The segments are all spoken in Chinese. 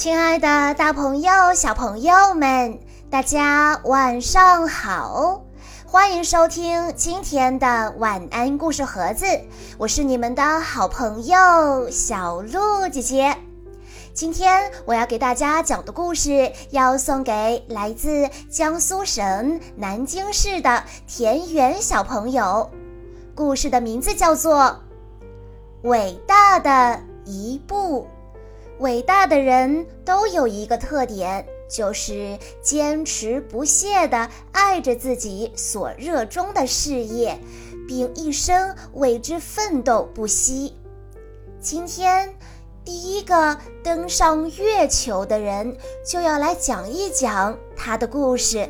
亲爱的，大朋友、小朋友们，大家晚上好！欢迎收听今天的晚安故事盒子，我是你们的好朋友小鹿姐姐。今天我要给大家讲的故事，要送给来自江苏省南京市的田园小朋友。故事的名字叫做《伟大的一步》。伟大的人都有一个特点，就是坚持不懈地爱着自己所热衷的事业，并一生为之奋斗不息。今天，第一个登上月球的人就要来讲一讲他的故事。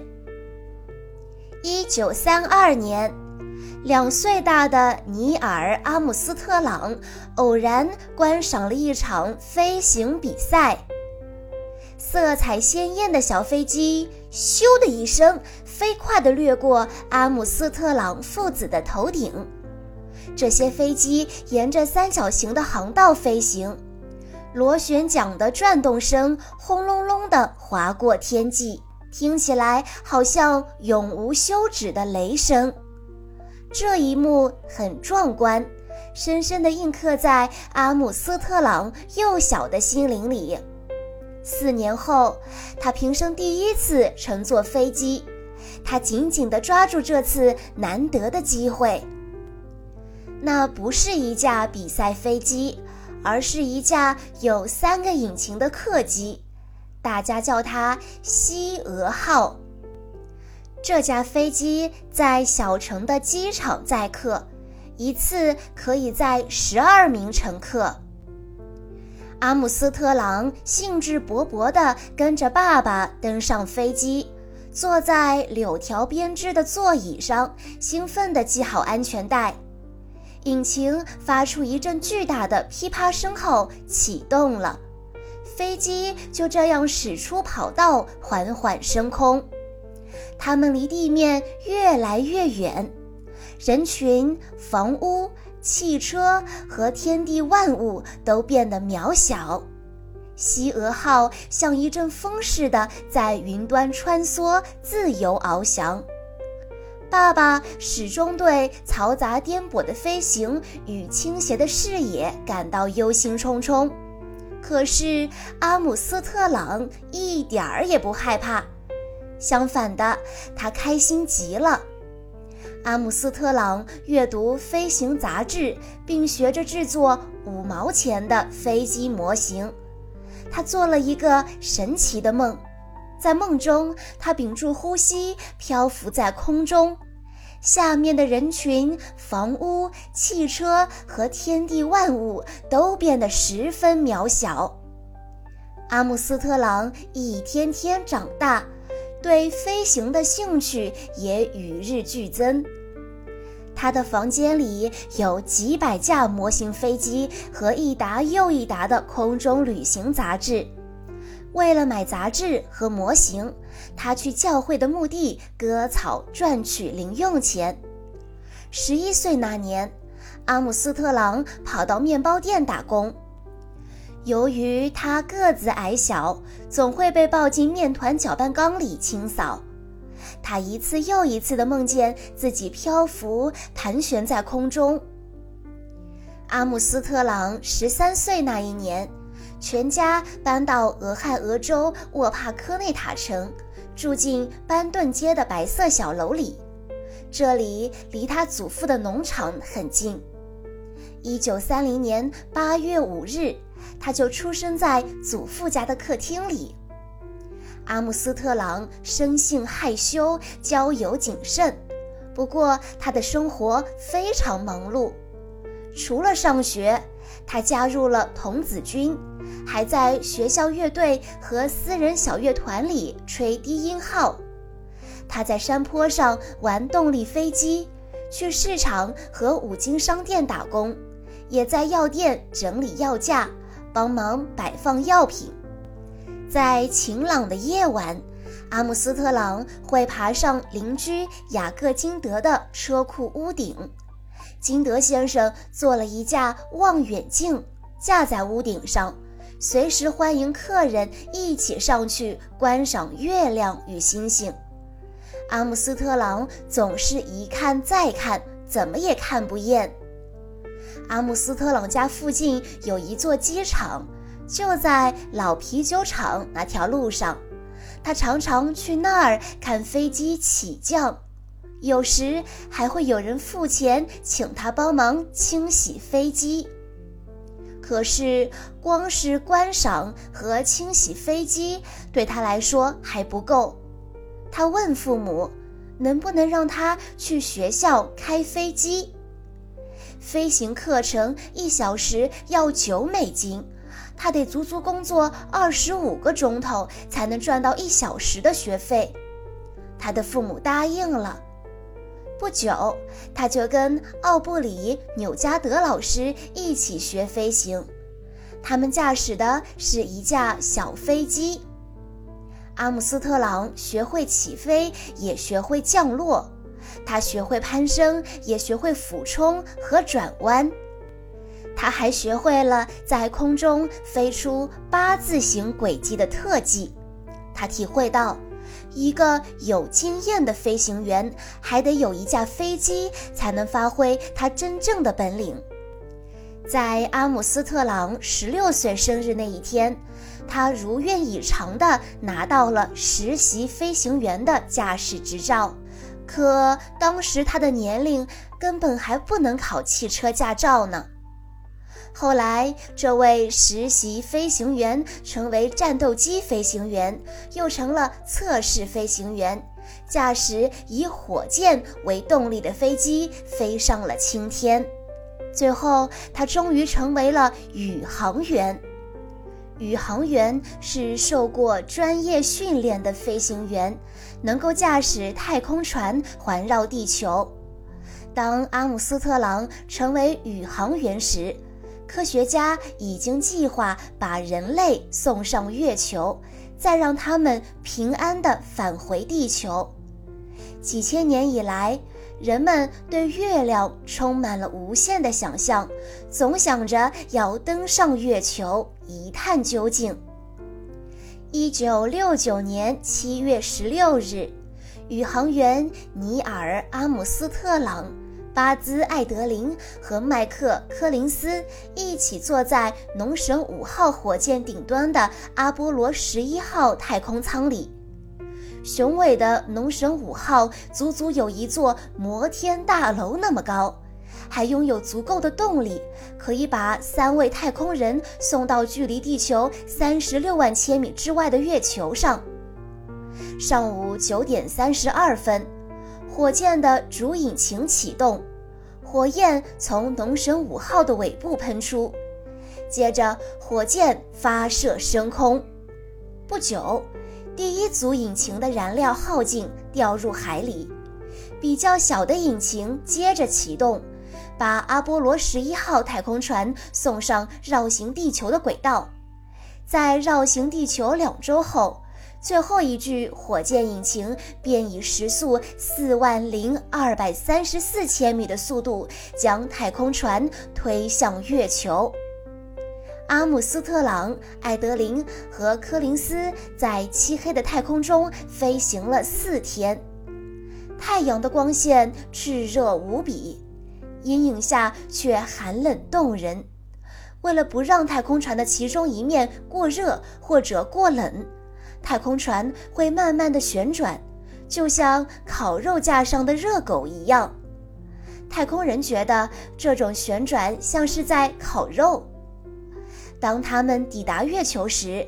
一九三二年。两岁大的尼尔·阿姆斯特朗偶然观赏了一场飞行比赛，色彩鲜艳的小飞机“咻”的一声飞快地掠过阿姆斯特朗父子的头顶。这些飞机沿着三角形的航道飞行，螺旋桨的转动声轰隆隆地划过天际，听起来好像永无休止的雷声。这一幕很壮观，深深地印刻在阿姆斯特朗幼小的心灵里。四年后，他平生第一次乘坐飞机，他紧紧地抓住这次难得的机会。那不是一架比赛飞机，而是一架有三个引擎的客机，大家叫它“西俄号”。这架飞机在小城的机场载客，一次可以载十二名乘客。阿姆斯特朗兴致勃勃地跟着爸爸登上飞机，坐在柳条编织的座椅上，兴奋地系好安全带。引擎发出一阵巨大的噼啪声后启动了，飞机就这样驶出跑道，缓缓升空。他们离地面越来越远，人群、房屋、汽车和天地万物都变得渺小。西俄号像一阵风似的在云端穿梭，自由翱翔。爸爸始终对嘈杂颠簸的飞行与倾斜的视野感到忧心忡忡，可是阿姆斯特朗一点儿也不害怕。相反的，他开心极了。阿姆斯特朗阅读飞行杂志，并学着制作五毛钱的飞机模型。他做了一个神奇的梦，在梦中，他屏住呼吸，漂浮在空中，下面的人群、房屋、汽车和天地万物都变得十分渺小。阿姆斯特朗一天天长大。对飞行的兴趣也与日俱增。他的房间里有几百架模型飞机和一沓又一沓的空中旅行杂志。为了买杂志和模型，他去教会的墓地割草赚取零用钱。十一岁那年，阿姆斯特朗跑到面包店打工。由于他个子矮小，总会被抱进面团搅拌缸里清扫。他一次又一次地梦见自己漂浮、盘旋在空中。阿姆斯特朗十三岁那一年，全家搬到俄亥俄州沃帕科内塔城，住进班顿街的白色小楼里。这里离他祖父的农场很近。一九三零年八月五日。他就出生在祖父家的客厅里。阿姆斯特朗生性害羞，交友谨慎，不过他的生活非常忙碌。除了上学，他加入了童子军，还在学校乐队和私人小乐团里吹低音号。他在山坡上玩动力飞机，去市场和五金商店打工，也在药店整理药架。帮忙摆放药品，在晴朗的夜晚，阿姆斯特朗会爬上邻居雅各金德的车库屋顶。金德先生做了一架望远镜，架在屋顶上，随时欢迎客人一起上去观赏月亮与星星。阿姆斯特朗总是一看再看，怎么也看不厌。阿姆斯特朗家附近有一座机场，就在老啤酒厂那条路上。他常常去那儿看飞机起降，有时还会有人付钱请他帮忙清洗飞机。可是，光是观赏和清洗飞机对他来说还不够。他问父母，能不能让他去学校开飞机？飞行课程一小时要九美金，他得足足工作二十五个钟头才能赚到一小时的学费。他的父母答应了。不久，他就跟奥布里·纽加德老师一起学飞行。他们驾驶的是一架小飞机。阿姆斯特朗学会起飞，也学会降落。他学会攀升，也学会俯冲和转弯。他还学会了在空中飞出八字形轨迹的特技。他体会到，一个有经验的飞行员还得有一架飞机，才能发挥他真正的本领。在阿姆斯特朗十六岁生日那一天，他如愿以偿地拿到了实习飞行员的驾驶执照。可当时他的年龄根本还不能考汽车驾照呢。后来，这位实习飞行员成为战斗机飞行员，又成了测试飞行员，驾驶以火箭为动力的飞机飞上了青天。最后，他终于成为了宇航员。宇航员是受过专业训练的飞行员，能够驾驶太空船环绕地球。当阿姆斯特朗成为宇航员时，科学家已经计划把人类送上月球，再让他们平安地返回地球。几千年以来，人们对月亮充满了无限的想象，总想着要登上月球一探究竟。一九六九年七月十六日，宇航员尼尔·阿姆斯特朗、巴兹·艾德林和麦克·柯林斯一起坐在农神五号火箭顶端的阿波罗十一号太空舱里。雄伟的农神五号足足有一座摩天大楼那么高，还拥有足够的动力，可以把三位太空人送到距离地球三十六万千米之外的月球上。上午九点三十二分，火箭的主引擎启动，火焰从农神五号的尾部喷出，接着火箭发射升空。不久。第一组引擎的燃料耗尽，掉入海里。比较小的引擎接着启动，把阿波罗十一号太空船送上绕行地球的轨道。在绕行地球两周后，最后一具火箭引擎便以时速四万零二百三十四千米的速度将太空船推向月球。阿姆斯特朗、艾德林和柯林斯在漆黑的太空中飞行了四天，太阳的光线炽热无比，阴影下却寒冷动人。为了不让太空船的其中一面过热或者过冷，太空船会慢慢的旋转，就像烤肉架上的热狗一样。太空人觉得这种旋转像是在烤肉。当他们抵达月球时，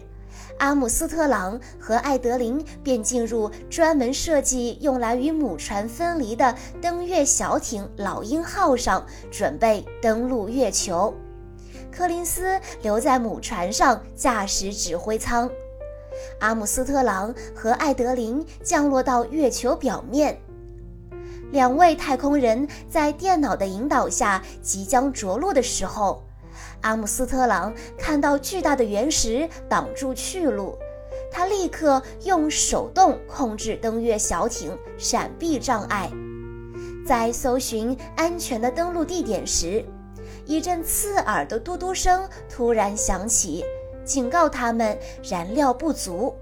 阿姆斯特朗和艾德林便进入专门设计用来与母船分离的登月小艇“老鹰号”上，准备登陆月球。柯林斯留在母船上驾驶指挥舱。阿姆斯特朗和艾德林降落到月球表面。两位太空人在电脑的引导下即将着陆的时候。阿姆斯特朗看到巨大的原石挡住去路，他立刻用手动控制登月小艇闪避障碍。在搜寻安全的登陆地点时，一阵刺耳的嘟嘟声突然响起，警告他们燃料不足。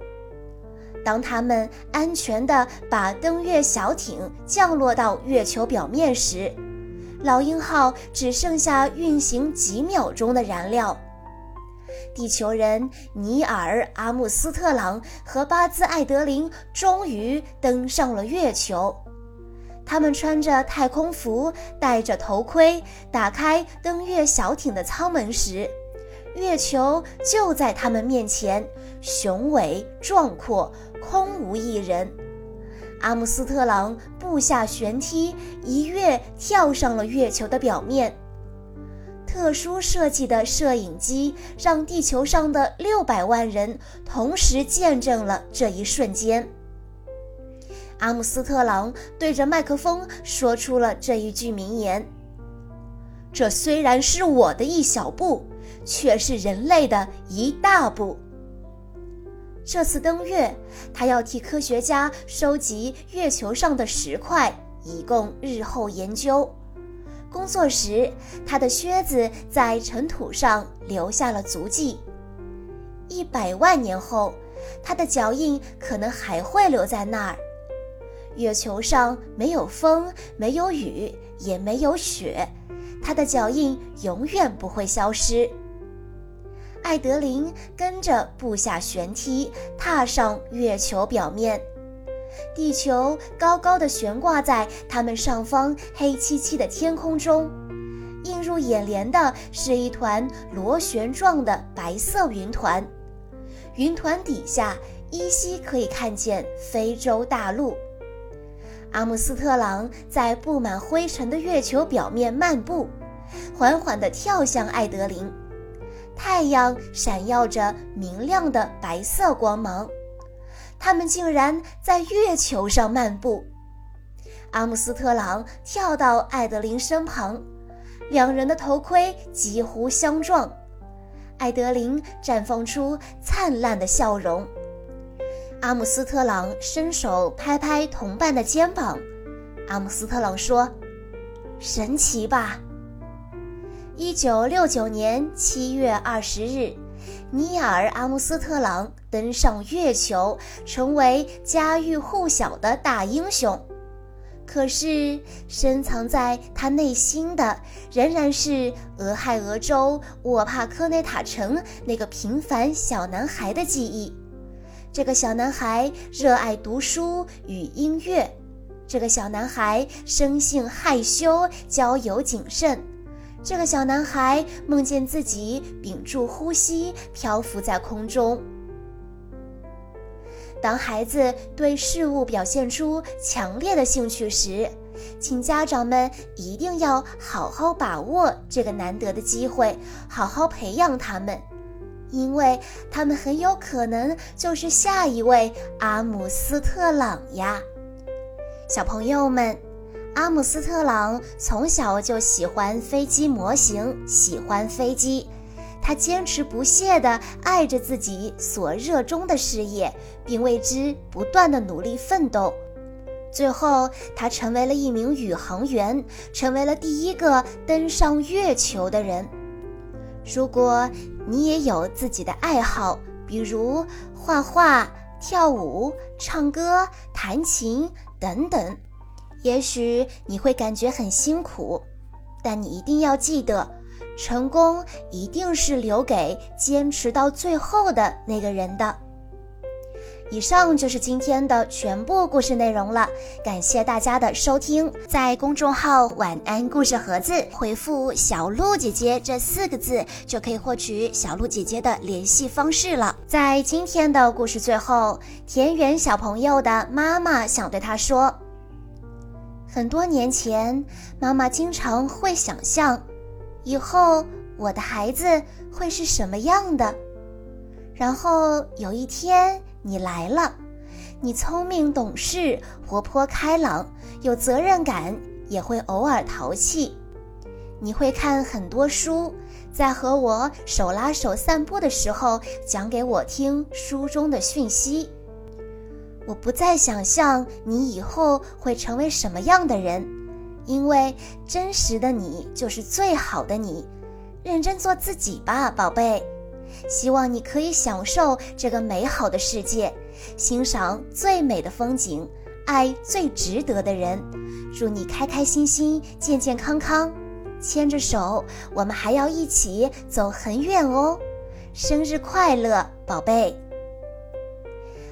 当他们安全地把登月小艇降落到月球表面时，老鹰号只剩下运行几秒钟的燃料。地球人尼尔·阿姆斯特朗和巴兹·艾德林终于登上了月球。他们穿着太空服，戴着头盔，打开登月小艇的舱门时，月球就在他们面前，雄伟壮阔，空无一人。阿姆斯特朗步下旋梯，一跃跳上了月球的表面。特殊设计的摄影机让地球上的六百万人同时见证了这一瞬间。阿姆斯特朗对着麦克风说出了这一句名言：“这虽然是我的一小步，却是人类的一大步。”这次登月，他要替科学家收集月球上的石块，以供日后研究。工作时，他的靴子在尘土上留下了足迹。一百万年后，他的脚印可能还会留在那儿。月球上没有风，没有雨，也没有雪，他的脚印永远不会消失。艾德琳跟着步下旋梯，踏上月球表面。地球高高的悬挂在他们上方黑漆漆的天空中，映入眼帘的是一团螺旋状的白色云团。云团底下依稀可以看见非洲大陆。阿姆斯特朗在布满灰尘的月球表面漫步，缓缓地跳向艾德林。太阳闪耀着明亮的白色光芒，他们竟然在月球上漫步。阿姆斯特朗跳到艾德琳身旁，两人的头盔几乎相撞。艾德琳绽放出灿烂的笑容。阿姆斯特朗伸手拍拍同伴的肩膀。阿姆斯特朗说：“神奇吧？”一九六九年七月二十日，尼尔·阿姆斯特朗登上月球，成为家喻户晓的大英雄。可是，深藏在他内心的仍然是俄亥俄州沃帕科内塔城那个平凡小男孩的记忆。这个小男孩热爱读书与音乐。这个小男孩生性害羞，交友谨慎。这个小男孩梦见自己屏住呼吸，漂浮在空中。当孩子对事物表现出强烈的兴趣时，请家长们一定要好好把握这个难得的机会，好好培养他们，因为他们很有可能就是下一位阿姆斯特朗呀，小朋友们。阿姆斯特朗从小就喜欢飞机模型，喜欢飞机。他坚持不懈地爱着自己所热衷的事业，并为之不断地努力奋斗。最后，他成为了一名宇航员，成为了第一个登上月球的人。如果你也有自己的爱好，比如画画、跳舞、唱歌、弹琴等等。也许你会感觉很辛苦，但你一定要记得，成功一定是留给坚持到最后的那个人的。以上就是今天的全部故事内容了，感谢大家的收听。在公众号“晚安故事盒子”回复“小鹿姐姐”这四个字，就可以获取小鹿姐姐的联系方式了。在今天的故事最后，田园小朋友的妈妈想对他说。很多年前，妈妈经常会想象，以后我的孩子会是什么样的。然后有一天你来了，你聪明懂事、活泼开朗、有责任感，也会偶尔淘气。你会看很多书，在和我手拉手散步的时候，讲给我听书中的讯息。我不再想象你以后会成为什么样的人，因为真实的你就是最好的你。认真做自己吧，宝贝。希望你可以享受这个美好的世界，欣赏最美的风景，爱最值得的人。祝你开开心心，健健康康，牵着手，我们还要一起走很远哦。生日快乐，宝贝！